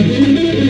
Música